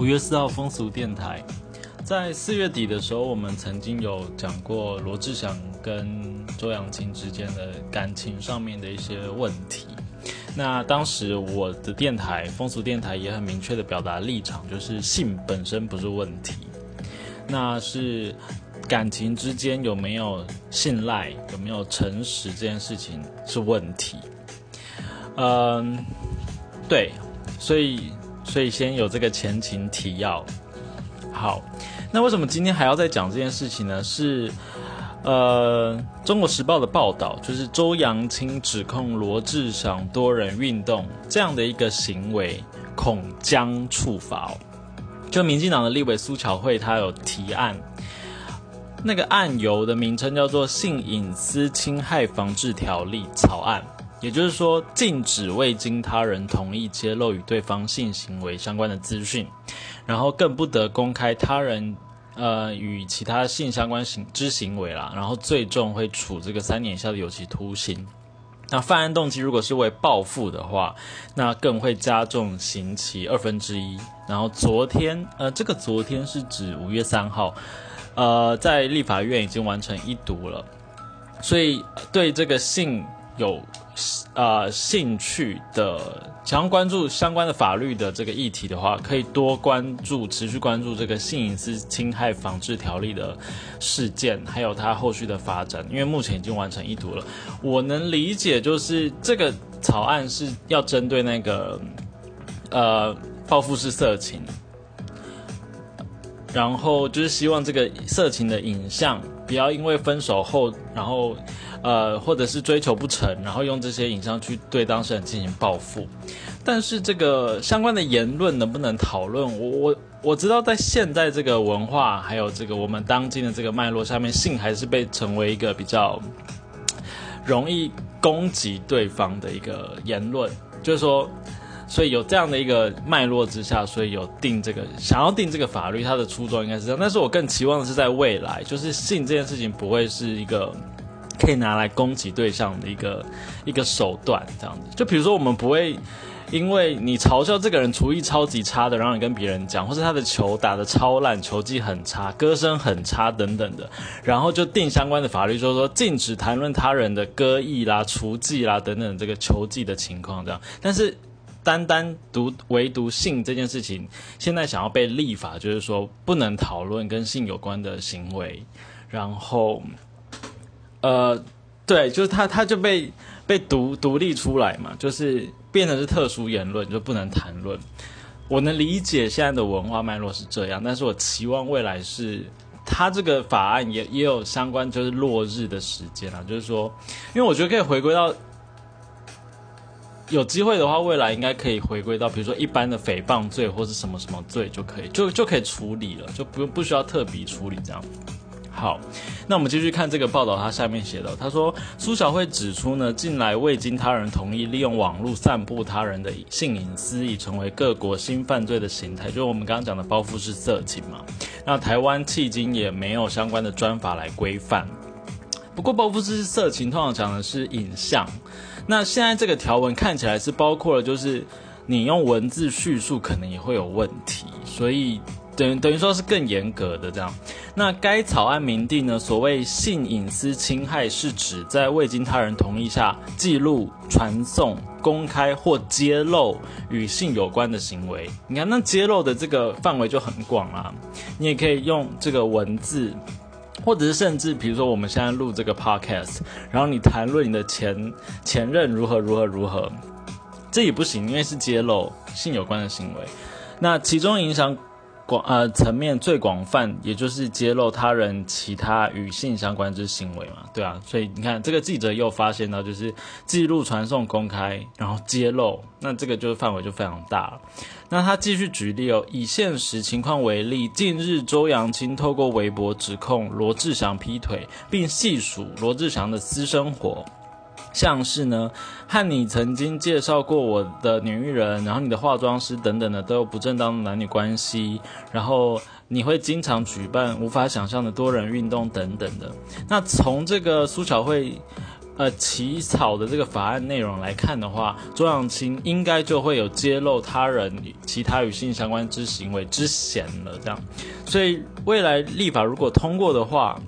五月四号风俗电台，在四月底的时候，我们曾经有讲过罗志祥跟周扬青之间的感情上面的一些问题。那当时我的电台风俗电台也很明确的表达立场，就是性本身不是问题，那是感情之间有没有信赖、有没有诚实这件事情是问题。嗯，对，所以。所以先有这个前情提要。好，那为什么今天还要再讲这件事情呢？是呃，《中国时报》的报道，就是周扬青指控罗志祥多人运动这样的一个行为，恐将处罚。就民进党的立委苏巧慧，她有提案，那个案由的名称叫做《性隐私侵害防治条例》草案。也就是说，禁止未经他人同意揭露与对方性行为相关的资讯，然后更不得公开他人呃与其他性相关行之行为啦，然后最重会处这个三年以下的有期徒刑。那犯案动机如果是为报复的话，那更会加重刑期二分之一。然后昨天呃，这个昨天是指五月三号，呃，在立法院已经完成一读了，所以对这个性。有呃兴趣的想要关注相关的法律的这个议题的话，可以多关注、持续关注这个性隐私侵害防治条例的事件，还有它后续的发展。因为目前已经完成一读了，我能理解，就是这个草案是要针对那个呃报复式色情，然后就是希望这个色情的影像不要因为分手后，然后。呃，或者是追求不成，然后用这些影像去对当事人进行报复，但是这个相关的言论能不能讨论？我我我知道，在现在这个文化还有这个我们当今的这个脉络下面，性还是被成为一个比较容易攻击对方的一个言论，就是说，所以有这样的一个脉络之下，所以有定这个想要定这个法律，它的初衷应该是这样，但是我更期望的是在未来，就是性这件事情不会是一个。可以拿来攻击对象的一个一个手段，这样子。就比如说，我们不会因为你嘲笑这个人厨艺超级差的，然后你跟别人讲，或是他的球打的超烂，球技很差，歌声很差等等的，然后就定相关的法律，就是说禁止谈论他人的歌艺啦、厨技啦等等这个球技的情况这样。但是单单独唯独性这件事情，现在想要被立法，就是说不能讨论跟性有关的行为，然后。呃，对，就是他，他就被被独独立出来嘛，就是变成是特殊言论，就不能谈论。我能理解现在的文化脉络是这样，但是我期望未来是，他这个法案也也有相关就是落日的时间啊，就是说，因为我觉得可以回归到，有机会的话，未来应该可以回归到，比如说一般的诽谤罪或是什么什么罪就可以，就就可以处理了，就不用不需要特别处理这样。好，那我们继续看这个报道，它下面写的，他说苏小慧指出呢，近来未经他人同意，利用网络散布他人的性隐私，已成为各国新犯罪的形态，就是我们刚刚讲的报复式色情嘛。那台湾迄今也没有相关的专法来规范。不过报复式色情通常讲的是影像，那现在这个条文看起来是包括了，就是你用文字叙述可能也会有问题，所以。等等于说是更严格的这样，那该草案明定呢？所谓性隐私侵害，是指在未经他人同意下记录、传送、公开或揭露与性有关的行为。你看，那揭露的这个范围就很广啊。你也可以用这个文字，或者是甚至比如说我们现在录这个 podcast，然后你谈论你的前前任如何如何如何，这也不行，因为是揭露性有关的行为。那其中影响。广呃层面最广泛，也就是揭露他人其他与性相关之行为嘛，对啊，所以你看这个记者又发现到，就是记录、传送、公开，然后揭露，那这个就是范围就非常大了。那他继续举例哦，以现实情况为例，近日周扬青透过微博指控罗志祥劈腿，并细数罗志祥的私生活。像是呢，和你曾经介绍过我的女艺人，然后你的化妆师等等的都有不正当的男女关系，然后你会经常举办无法想象的多人运动等等的。那从这个苏巧慧，呃起草的这个法案内容来看的话，周扬青应该就会有揭露他人其他与性相关之行为之嫌了。这样，所以未来立法如果通过的话，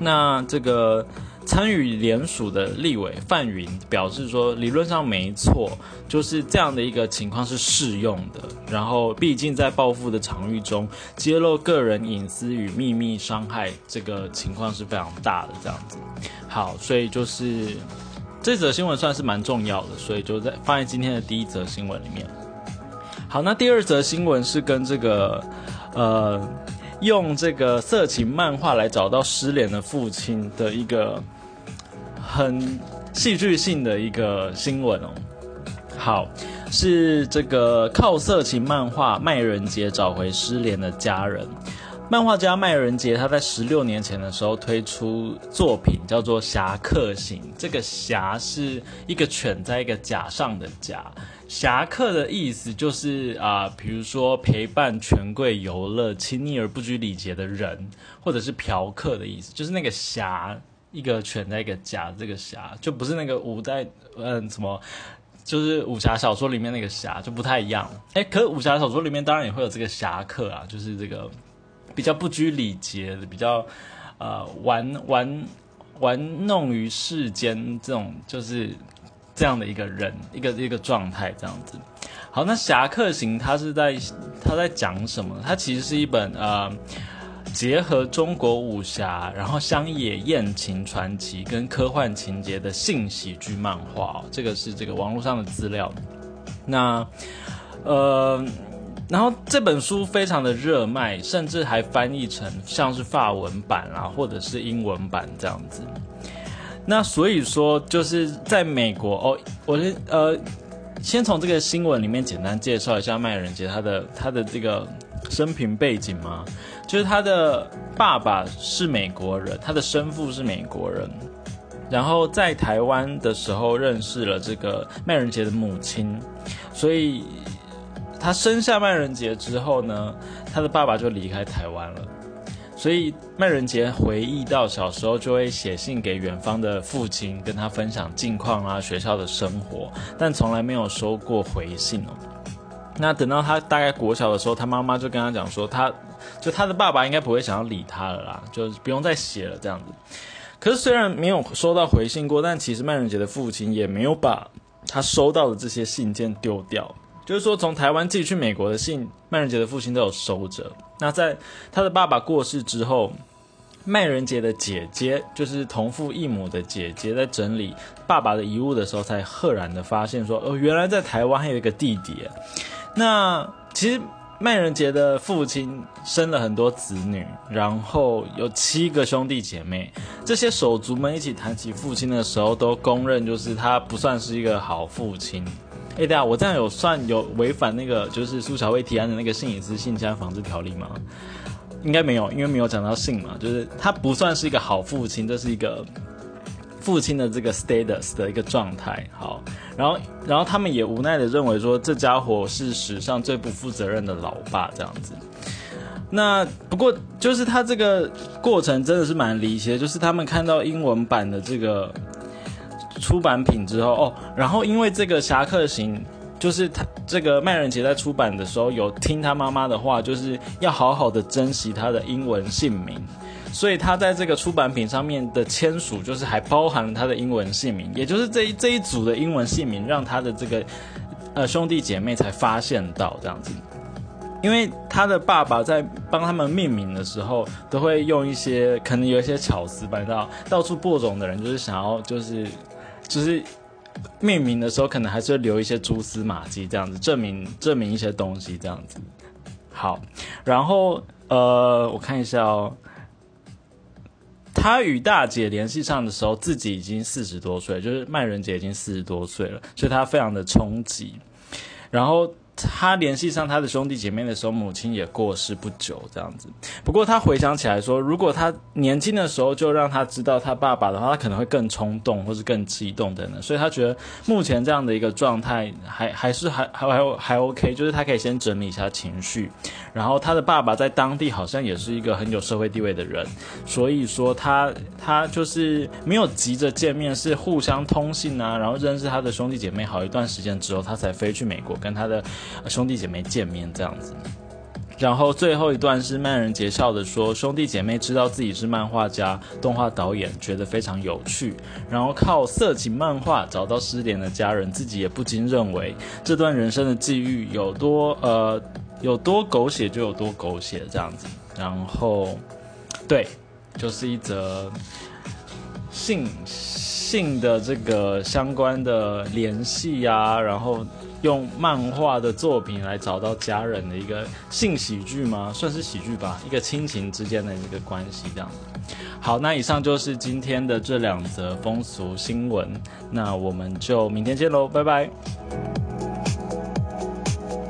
那这个。参与联署的立委范云表示说，理论上没错，就是这样的一个情况是适用的。然后，毕竟在报复的场域中揭露个人隐私与秘密伤害这个情况是非常大的。这样子，好，所以就是这则新闻算是蛮重要的，所以就在放在今天的第一则新闻里面。好，那第二则新闻是跟这个呃，用这个色情漫画来找到失联的父亲的一个。很戏剧性的一个新闻哦，好，是这个靠色情漫画麦人杰找回失联的家人。漫画家麦人杰他在十六年前的时候推出作品叫做《侠客行》，这个“侠”是一个犬在一个甲上的“甲”，侠客的意思就是啊，比如说陪伴权贵游乐、亲昵而不拘礼节的人，或者是嫖客的意思，就是那个“侠”。一个犬在一个甲，这个侠就不是那个武在嗯什么，就是武侠小说里面那个侠就不太一样。哎，可是武侠小说里面当然也会有这个侠客啊，就是这个比较不拘礼节的，比较呃玩玩玩弄于世间这种，就是这样的一个人，一个一个状态这样子。好，那《侠客行》它是在它在讲什么？它其实是一本呃。结合中国武侠，然后乡野艳情传奇跟科幻情节的性喜剧漫画，这个是这个网络上的资料。那呃，然后这本书非常的热卖，甚至还翻译成像是法文版啊，或者是英文版这样子。那所以说，就是在美国哦，我呃，先从这个新闻里面简单介绍一下麦人杰他的他的这个生平背景嘛。就是他的爸爸是美国人，他的生父是美国人，然后在台湾的时候认识了这个麦仁杰的母亲，所以他生下麦仁杰之后呢，他的爸爸就离开台湾了，所以麦仁杰回忆到小时候就会写信给远方的父亲，跟他分享近况啊、学校的生活，但从来没有收过回信哦。那等到他大概国小的时候，他妈妈就跟他讲说他。就他的爸爸应该不会想要理他了啦，就不用再写了这样子。可是虽然没有收到回信过，但其实麦仁杰的父亲也没有把他收到的这些信件丢掉。就是说，从台湾寄去美国的信，麦仁杰的父亲都有收着。那在他的爸爸过世之后，麦仁杰的姐姐，就是同父异母的姐姐，在整理爸爸的遗物的时候，才赫然的发现说：“哦，原来在台湾还有一个弟弟。”那其实。麦仁杰的父亲生了很多子女，然后有七个兄弟姐妹。这些手足们一起谈起父亲的时候，都公认就是他不算是一个好父亲。哎，对啊，我这样有算有违反那个就是苏小薇提案的那个性隐私性侵防治条例吗？应该没有，因为没有讲到性嘛，就是他不算是一个好父亲，这是一个。父亲的这个 status 的一个状态，好，然后，然后他们也无奈的认为说，这家伙是史上最不负责任的老爸这样子。那不过就是他这个过程真的是蛮离奇的，就是他们看到英文版的这个出版品之后，哦，然后因为这个《侠客行》，就是他这个麦仁杰在出版的时候有听他妈妈的话，就是要好好的珍惜他的英文姓名。所以他在这个出版品上面的签署，就是还包含了他的英文姓名，也就是这一这一组的英文姓名，让他的这个呃兄弟姐妹才发现到这样子。因为他的爸爸在帮他们命名的时候，都会用一些可能有一些巧思，知道到处播种的人就是想要就是就是命名的时候，可能还是会留一些蛛丝马迹，这样子证明证明一些东西这样子。好，然后呃，我看一下哦。他与大姐联系上的时候，自己已经四十多岁，就是麦人姐已经四十多岁了，所以他非常的冲击。然后他联系上他的兄弟姐妹的时候，母亲也过世不久，这样子。不过他回想起来说，如果他年轻的时候就让他知道他爸爸的话，他可能会更冲动，或是更激动等等。所以他觉得目前这样的一个状态还还是还还还还 OK，就是他可以先整理一下情绪。然后他的爸爸在当地好像也是一个很有社会地位的人，所以说他他就是没有急着见面，是互相通信啊，然后认识他的兄弟姐妹好一段时间之后，他才飞去美国跟他的。兄弟姐妹见面这样子，然后最后一段是漫人杰笑的说，兄弟姐妹知道自己是漫画家、动画导演，觉得非常有趣，然后靠色情漫画找到失联的家人，自己也不禁认为这段人生的际遇有多呃有多狗血就有多狗血这样子，然后对，就是一则性性的这个相关的联系呀，然后。用漫画的作品来找到家人的一个性喜剧吗？算是喜剧吧，一个亲情之间的一个关系这样。好，那以上就是今天的这两则风俗新闻，那我们就明天见喽，拜拜。